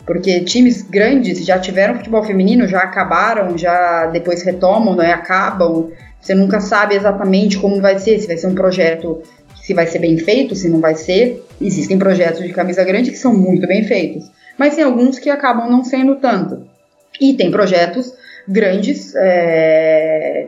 Porque times grandes já tiveram futebol feminino, já acabaram, já depois retomam, né, acabam. Você nunca sabe exatamente como vai ser, se vai ser um projeto, se vai ser bem feito, se não vai ser. Existem projetos de camisa grande que são muito bem feitos, mas tem alguns que acabam não sendo tanto. E tem projetos grandes, é,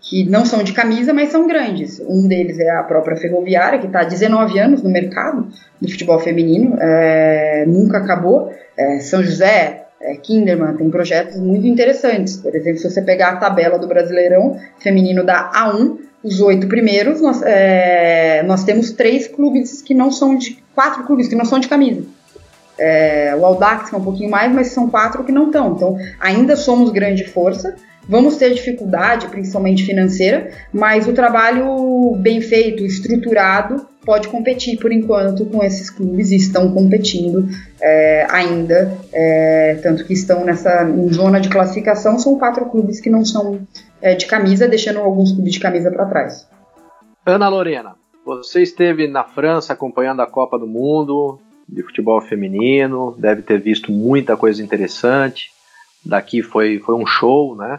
que não são de camisa, mas são grandes. Um deles é a própria Ferroviária, que está há 19 anos no mercado do futebol feminino, é, nunca acabou. É, São José, é, Kinderman, tem projetos muito interessantes. Por exemplo, se você pegar a tabela do Brasileirão Feminino da A1, os oito primeiros, nós, é, nós temos três clubes que não são de. quatro clubes que não são de camisa. É, o Audax é um pouquinho mais, mas são quatro que não estão. Então, ainda somos grande força. Vamos ter dificuldade, principalmente financeira, mas o trabalho bem feito, estruturado, pode competir por enquanto com esses clubes e estão competindo é, ainda, é, tanto que estão nessa zona de classificação. São quatro clubes que não são é, de camisa, deixando alguns clubes de camisa para trás. Ana Lorena, você esteve na França acompanhando a Copa do Mundo, de futebol feminino, deve ter visto muita coisa interessante. Daqui foi, foi um show, né?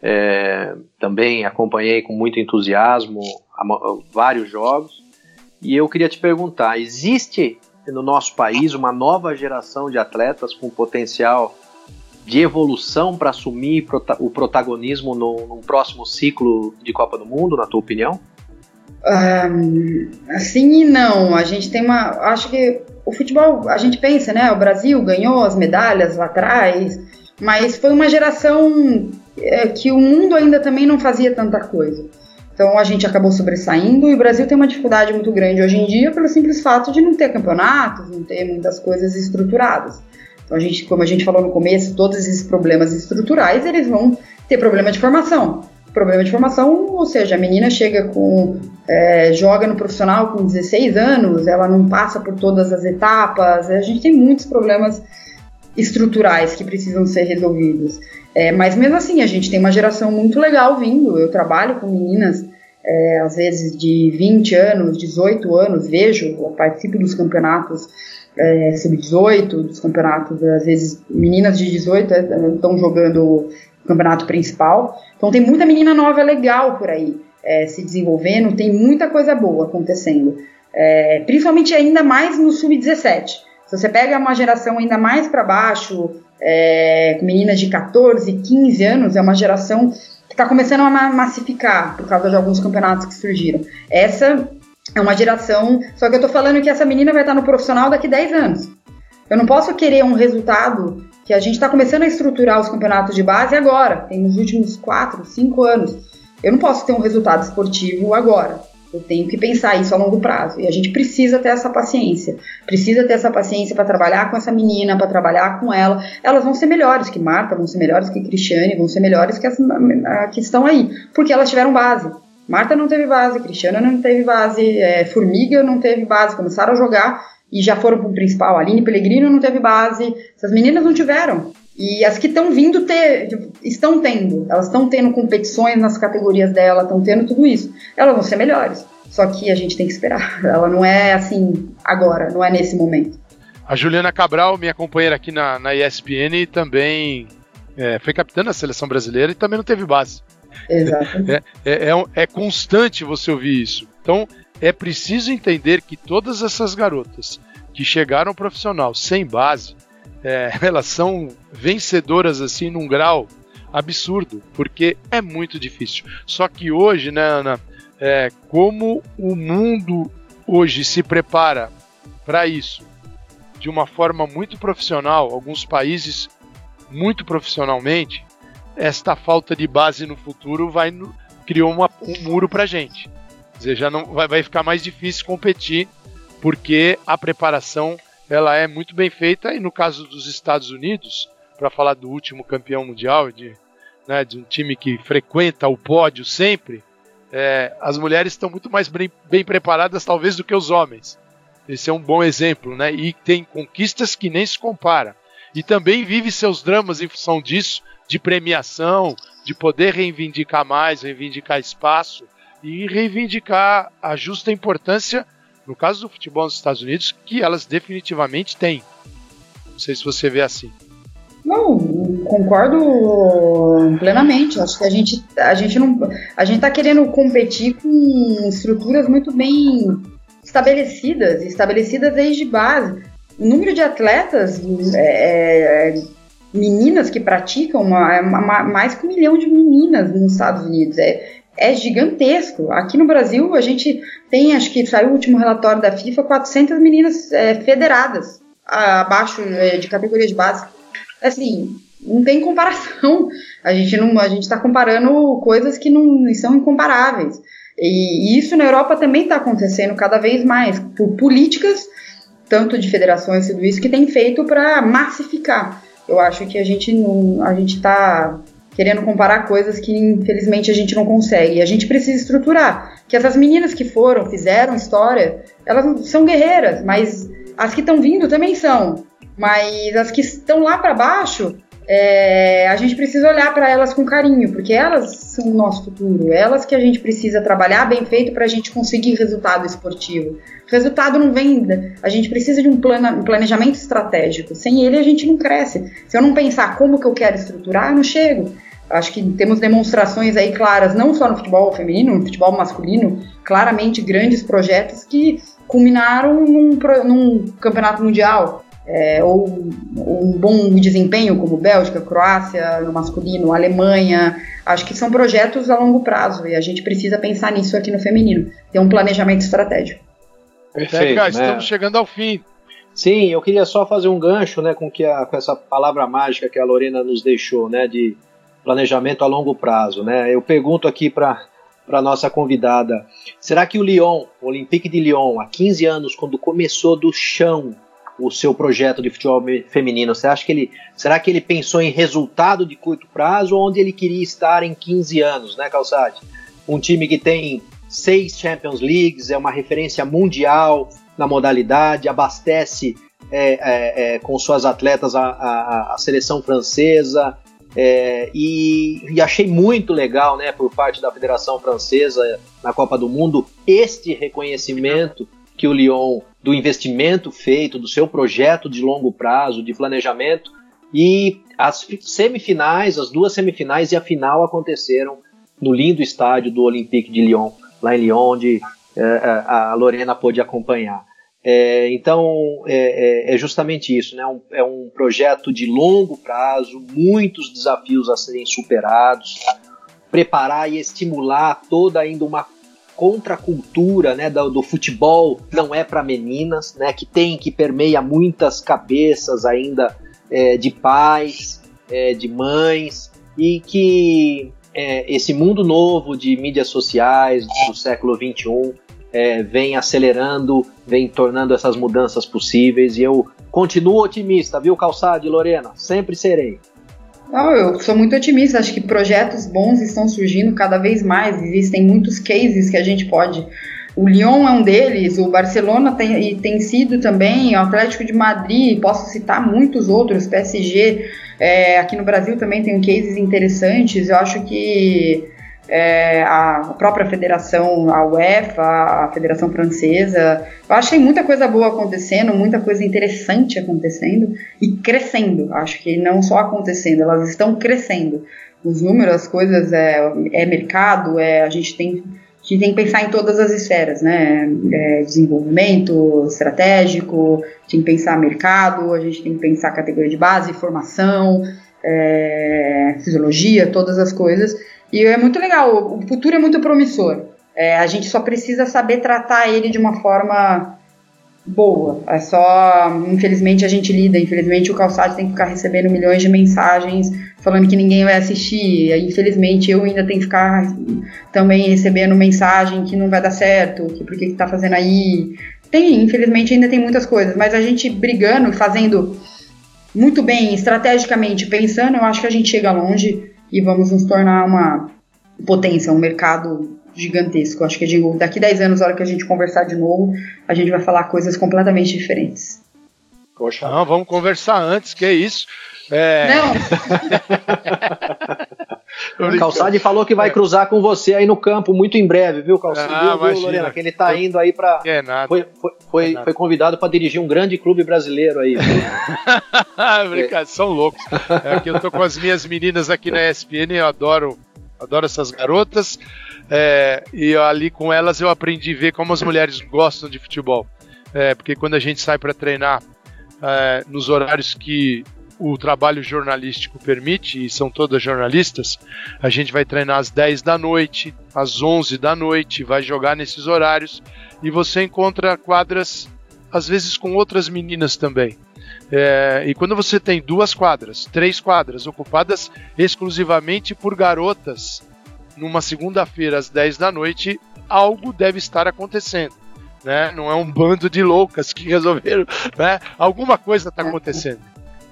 É, também acompanhei com muito entusiasmo vários jogos. E eu queria te perguntar: existe no nosso país uma nova geração de atletas com potencial de evolução para assumir o protagonismo no, num próximo ciclo de Copa do Mundo, na tua opinião? Um, sim e não. A gente tem uma. Acho que o futebol, a gente pensa, né? O Brasil ganhou as medalhas lá atrás, mas foi uma geração é, que o mundo ainda também não fazia tanta coisa. Então a gente acabou sobressaindo e o Brasil tem uma dificuldade muito grande hoje em dia pelo simples fato de não ter campeonatos, não ter muitas coisas estruturadas. Então a gente, como a gente falou no começo, todos esses problemas estruturais eles vão ter problema de formação. Problema de formação, ou seja, a menina chega com é, joga no profissional com 16 anos, ela não passa por todas as etapas. A gente tem muitos problemas estruturais que precisam ser resolvidos. É, mas mesmo assim, a gente tem uma geração muito legal vindo. Eu trabalho com meninas, é, às vezes de 20 anos, 18 anos, vejo, participo dos campeonatos é, sub-18, dos campeonatos, às vezes meninas de 18 é, estão jogando o campeonato principal. Então tem muita menina nova legal por aí é, se desenvolvendo, tem muita coisa boa acontecendo. É, principalmente ainda mais no sub-17. Se você pega uma geração ainda mais para baixo, é, meninas de 14, 15 anos, é uma geração que está começando a massificar por causa de alguns campeonatos que surgiram. Essa é uma geração. Só que eu estou falando que essa menina vai estar no profissional daqui 10 anos. Eu não posso querer um resultado que a gente está começando a estruturar os campeonatos de base agora, tem nos últimos 4, 5 anos. Eu não posso ter um resultado esportivo agora. Eu tenho que pensar isso a longo prazo. E a gente precisa ter essa paciência. Precisa ter essa paciência para trabalhar com essa menina, para trabalhar com ela. Elas vão ser melhores que Marta, vão ser melhores que Cristiane, vão ser melhores que as que estão aí. Porque elas tiveram base. Marta não teve base, Cristiana não teve base, é, Formiga não teve base. Começaram a jogar e já foram para o principal. Aline Pellegrino não teve base. Essas meninas não tiveram. E as que estão vindo ter, estão tendo, elas estão tendo competições nas categorias dela, estão tendo tudo isso. Elas vão ser melhores. Só que a gente tem que esperar. Ela não é assim agora, não é nesse momento. A Juliana Cabral, minha companheira aqui na, na ESPN, também é, foi capitã da seleção brasileira e também não teve base. Exato. É, é, é, é constante você ouvir isso. Então, é preciso entender que todas essas garotas que chegaram profissional sem base, é, elas são vencedoras assim num grau absurdo, porque é muito difícil. Só que hoje, né, Ana, é, como o mundo hoje se prepara para isso de uma forma muito profissional, alguns países muito profissionalmente, esta falta de base no futuro vai criou uma, um muro para gente. Quer dizer, já não vai, vai ficar mais difícil competir porque a preparação ela é muito bem feita e no caso dos Estados Unidos, para falar do último campeão mundial de, né, de um time que frequenta o pódio sempre, é, as mulheres estão muito mais bem, bem, preparadas talvez do que os homens. Esse é um bom exemplo, né? E tem conquistas que nem se compara. E também vive seus dramas em função disso, de premiação, de poder reivindicar mais, reivindicar espaço e reivindicar a justa importância no caso do futebol nos Estados Unidos, que elas definitivamente têm. Não sei se você vê assim. Não, concordo plenamente. Acho que a gente, a gente não, a gente está querendo competir com estruturas muito bem estabelecidas, estabelecidas desde base. O número de atletas, é, é meninas que praticam, uma, é mais que um milhão de meninas nos Estados Unidos. É, é gigantesco. Aqui no Brasil, a gente tem, acho que saiu o último relatório da FIFA, 400 meninas é, federadas abaixo é, de categorias de base. Assim, não tem comparação. A gente não, a gente está comparando coisas que não são incomparáveis. E, e isso na Europa também está acontecendo cada vez mais por políticas, tanto de federações e tudo isso, que tem feito para massificar. Eu acho que a gente não, a gente está querendo comparar coisas que infelizmente a gente não consegue. A gente precisa estruturar. Que essas meninas que foram, fizeram história, elas são guerreiras, mas as que estão vindo também são. Mas as que estão lá para baixo, é, a gente precisa olhar para elas com carinho, porque elas são o nosso futuro, elas que a gente precisa trabalhar bem feito para a gente conseguir resultado esportivo. Resultado não vem, a gente precisa de um, plana, planejamento estratégico. Sem ele a gente não cresce. Se eu não pensar como que eu quero estruturar, eu não chego. Acho que temos demonstrações aí claras, não só no futebol feminino, no futebol masculino, claramente grandes projetos que culminaram num, num campeonato mundial. É, ou um bom desempenho como Bélgica, Croácia no masculino, Alemanha, acho que são projetos a longo prazo e a gente precisa pensar nisso aqui no feminino, ter um planejamento estratégico. Perfeito, né? estamos chegando ao fim. Sim, eu queria só fazer um gancho, né, com que a, com essa palavra mágica que a Lorena nos deixou, né, de planejamento a longo prazo, né? Eu pergunto aqui para para nossa convidada, será que o Lyon, o Olympique de Lyon, há 15 anos, quando começou do chão o seu projeto de futebol feminino, você acha que ele, será que ele pensou em resultado de curto prazo ou onde ele queria estar em 15 anos, né, Calçade? Um time que tem seis Champions Leagues, é uma referência mundial na modalidade, abastece é, é, é, com suas atletas a, a, a seleção francesa, é, e, e, achei muito legal, né, por parte da Federação Francesa na Copa do Mundo, este reconhecimento que o Lyon, do investimento feito, do seu projeto de longo prazo, de planejamento, e as semifinais, as duas semifinais e a final aconteceram no lindo estádio do Olympique de Lyon, lá em Lyon, onde é, é a Lorena pôde acompanhar. É, então é, é, é, justamente isso, né? Um, é um projeto de longo prazo, muitos desafios a serem superados, preparar e estimular toda ainda uma contracultura né, do, do futebol não é para meninas, né, que tem que permeia muitas cabeças ainda é, de pais, é, de mães e que é, esse mundo novo de mídias sociais do século 21 é, vem acelerando, vem tornando essas mudanças possíveis e eu continuo otimista, viu, Calçado e Lorena? Sempre serei. Não, eu sou muito otimista, acho que projetos bons estão surgindo cada vez mais, existem muitos cases que a gente pode. O Lyon é um deles, o Barcelona tem, tem sido também, o Atlético de Madrid, posso citar muitos outros, PSG, é, aqui no Brasil também tem cases interessantes, eu acho que é, a própria federação, a UEFA, a Federação Francesa. Eu achei muita coisa boa acontecendo, muita coisa interessante acontecendo e crescendo. Acho que não só acontecendo, elas estão crescendo. Os números, as coisas, é, é mercado, é, a gente tem que tem que pensar em todas as esferas, né? É, desenvolvimento estratégico, tem que pensar mercado, a gente tem que pensar categoria de base, formação, é, fisiologia, todas as coisas. E é muito legal, o futuro é muito promissor. É, a gente só precisa saber tratar ele de uma forma boa. É só, infelizmente, a gente lida. Infelizmente, o calçado tem que ficar recebendo milhões de mensagens falando que ninguém vai assistir. Infelizmente, eu ainda tenho que ficar também recebendo mensagem que não vai dar certo, que por que, que tá fazendo aí. Tem, infelizmente, ainda tem muitas coisas, mas a gente brigando, fazendo muito bem, estrategicamente pensando, eu acho que a gente chega longe e vamos nos tornar uma potência, um mercado gigantesco. Acho que digo, daqui 10 anos, na hora que a gente conversar de novo, a gente vai falar coisas completamente diferentes. Poxa. Não, vamos conversar antes, que é isso. É... Não! o Calçade falou que vai é. cruzar com você aí no campo muito em breve, viu, Calçade? Ah, viu, viu, Lorena? Que ele tá indo aí para. É nada. Foi, foi, foi, é foi convidado para dirigir um grande clube brasileiro aí. Brincadeira, são loucos. É que eu tô com as minhas meninas aqui na ESPN, eu adoro, adoro essas garotas. É, e ali com elas eu aprendi a ver como as mulheres gostam de futebol. É, porque quando a gente sai para treinar é, nos horários que o trabalho jornalístico permite, e são todas jornalistas, a gente vai treinar às 10 da noite, às 11 da noite, vai jogar nesses horários e você encontra quadras, às vezes com outras meninas também. É, e quando você tem duas quadras, três quadras ocupadas exclusivamente por garotas, numa segunda-feira às 10 da noite, algo deve estar acontecendo. Né? Não é um bando de loucas que resolveram. Né? Alguma coisa está acontecendo.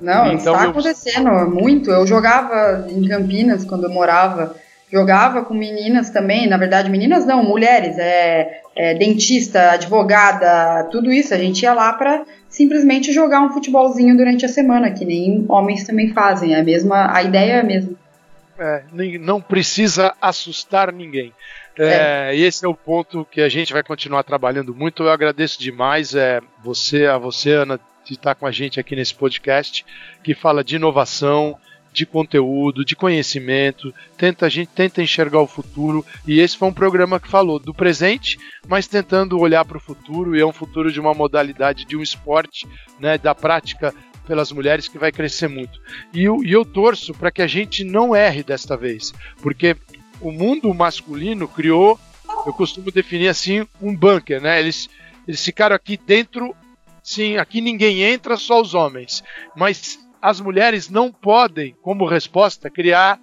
Não, então, está eu... acontecendo muito. Eu jogava em Campinas quando eu morava, jogava com meninas também, na verdade, meninas não, mulheres, é, é dentista, advogada, tudo isso. A gente ia lá para simplesmente jogar um futebolzinho durante a semana, que nem homens também fazem. É a mesma, a ideia é a mesma. É, não precisa assustar ninguém. É, é. Esse é o ponto que a gente vai continuar trabalhando muito. Eu agradeço demais é, você, a você, Ana, de estar com a gente aqui nesse podcast, que fala de inovação, de conteúdo, de conhecimento, tenta, a gente tenta enxergar o futuro e esse foi um programa que falou do presente, mas tentando olhar para o futuro e é um futuro de uma modalidade de um esporte, né, da prática pelas mulheres que vai crescer muito. E eu, e eu torço para que a gente não erre desta vez, porque o mundo masculino criou, eu costumo definir assim, um bunker, né? Eles, eles ficaram aqui dentro, sim, aqui ninguém entra, só os homens. Mas as mulheres não podem, como resposta, criar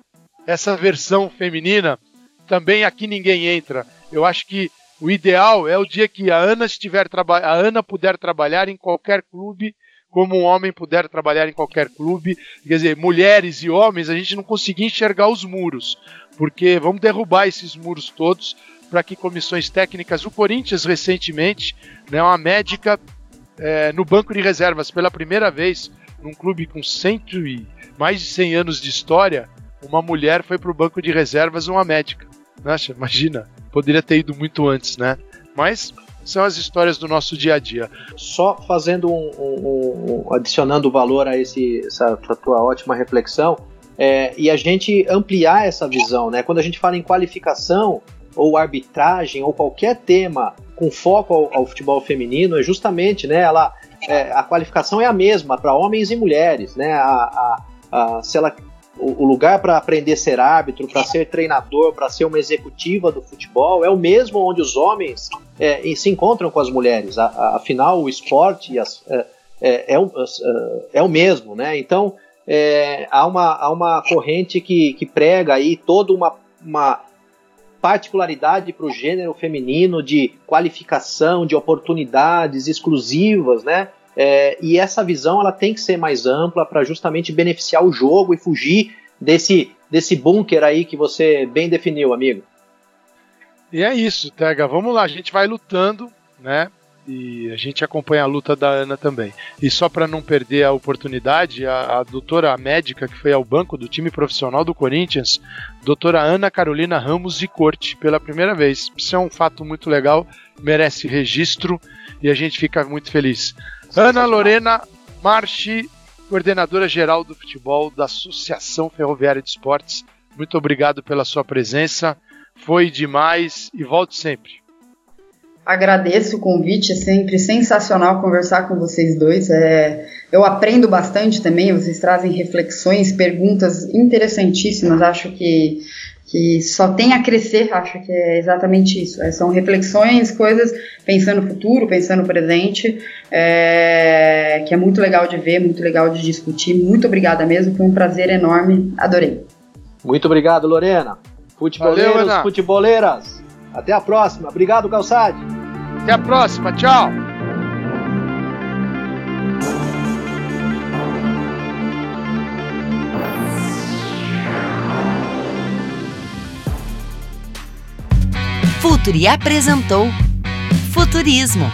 essa versão feminina. Também aqui ninguém entra. Eu acho que o ideal é o dia que a Ana estiver a Ana puder trabalhar em qualquer clube, como um homem puder trabalhar em qualquer clube. Quer dizer, mulheres e homens, a gente não conseguir enxergar os muros, porque vamos derrubar esses muros todos para que comissões técnicas. O Corinthians recentemente, né, uma médica é, no banco de reservas pela primeira vez num clube com cento e mais de 100 anos de história, uma mulher foi para o banco de reservas uma médica. Nossa, imagina, poderia ter ido muito antes, né? Mas são as histórias do nosso dia a dia. Só fazendo um, um, um adicionando valor a esse, essa tua ótima reflexão, é, e a gente ampliar essa visão, né? Quando a gente fala em qualificação ou arbitragem ou qualquer tema com foco ao, ao futebol feminino, é justamente, né? Ela é, a qualificação é a mesma para homens e mulheres, né? A, a, a se ela, o, o lugar para aprender a ser árbitro, para ser treinador, para ser uma executiva do futebol é o mesmo onde os homens é, se encontram com as mulheres. A, afinal, o esporte as, é, é, é, o, é, o mesmo, né? Então é, há, uma, há uma corrente que, que prega aí toda uma, uma particularidade para o gênero feminino de qualificação, de oportunidades exclusivas, né? É, e essa visão ela tem que ser mais ampla para justamente beneficiar o jogo e fugir desse, desse bunker aí que você bem definiu, amigo. E é isso, Tega. Vamos lá, a gente vai lutando, né? E a gente acompanha a luta da Ana também. E só para não perder a oportunidade, a, a doutora médica que foi ao banco do time profissional do Corinthians, doutora Ana Carolina Ramos de Corte, pela primeira vez. Isso é um fato muito legal, merece registro e a gente fica muito feliz. Ana Lorena Marchi, coordenadora geral do futebol da Associação Ferroviária de Esportes, muito obrigado pela sua presença. Foi demais e volte sempre. Agradeço o convite, é sempre sensacional conversar com vocês dois. É, eu aprendo bastante também, vocês trazem reflexões, perguntas interessantíssimas. Acho que, que só tem a crescer, acho que é exatamente isso. É, são reflexões, coisas pensando no futuro, pensando no presente, é, que é muito legal de ver, muito legal de discutir. Muito obrigada mesmo, foi um prazer enorme, adorei. Muito obrigado, Lorena. Futeboleiros, Valeu, futeboleiras. Até a próxima. Obrigado, Calçade. Até a próxima. Tchau. Futuri apresentou Futurismo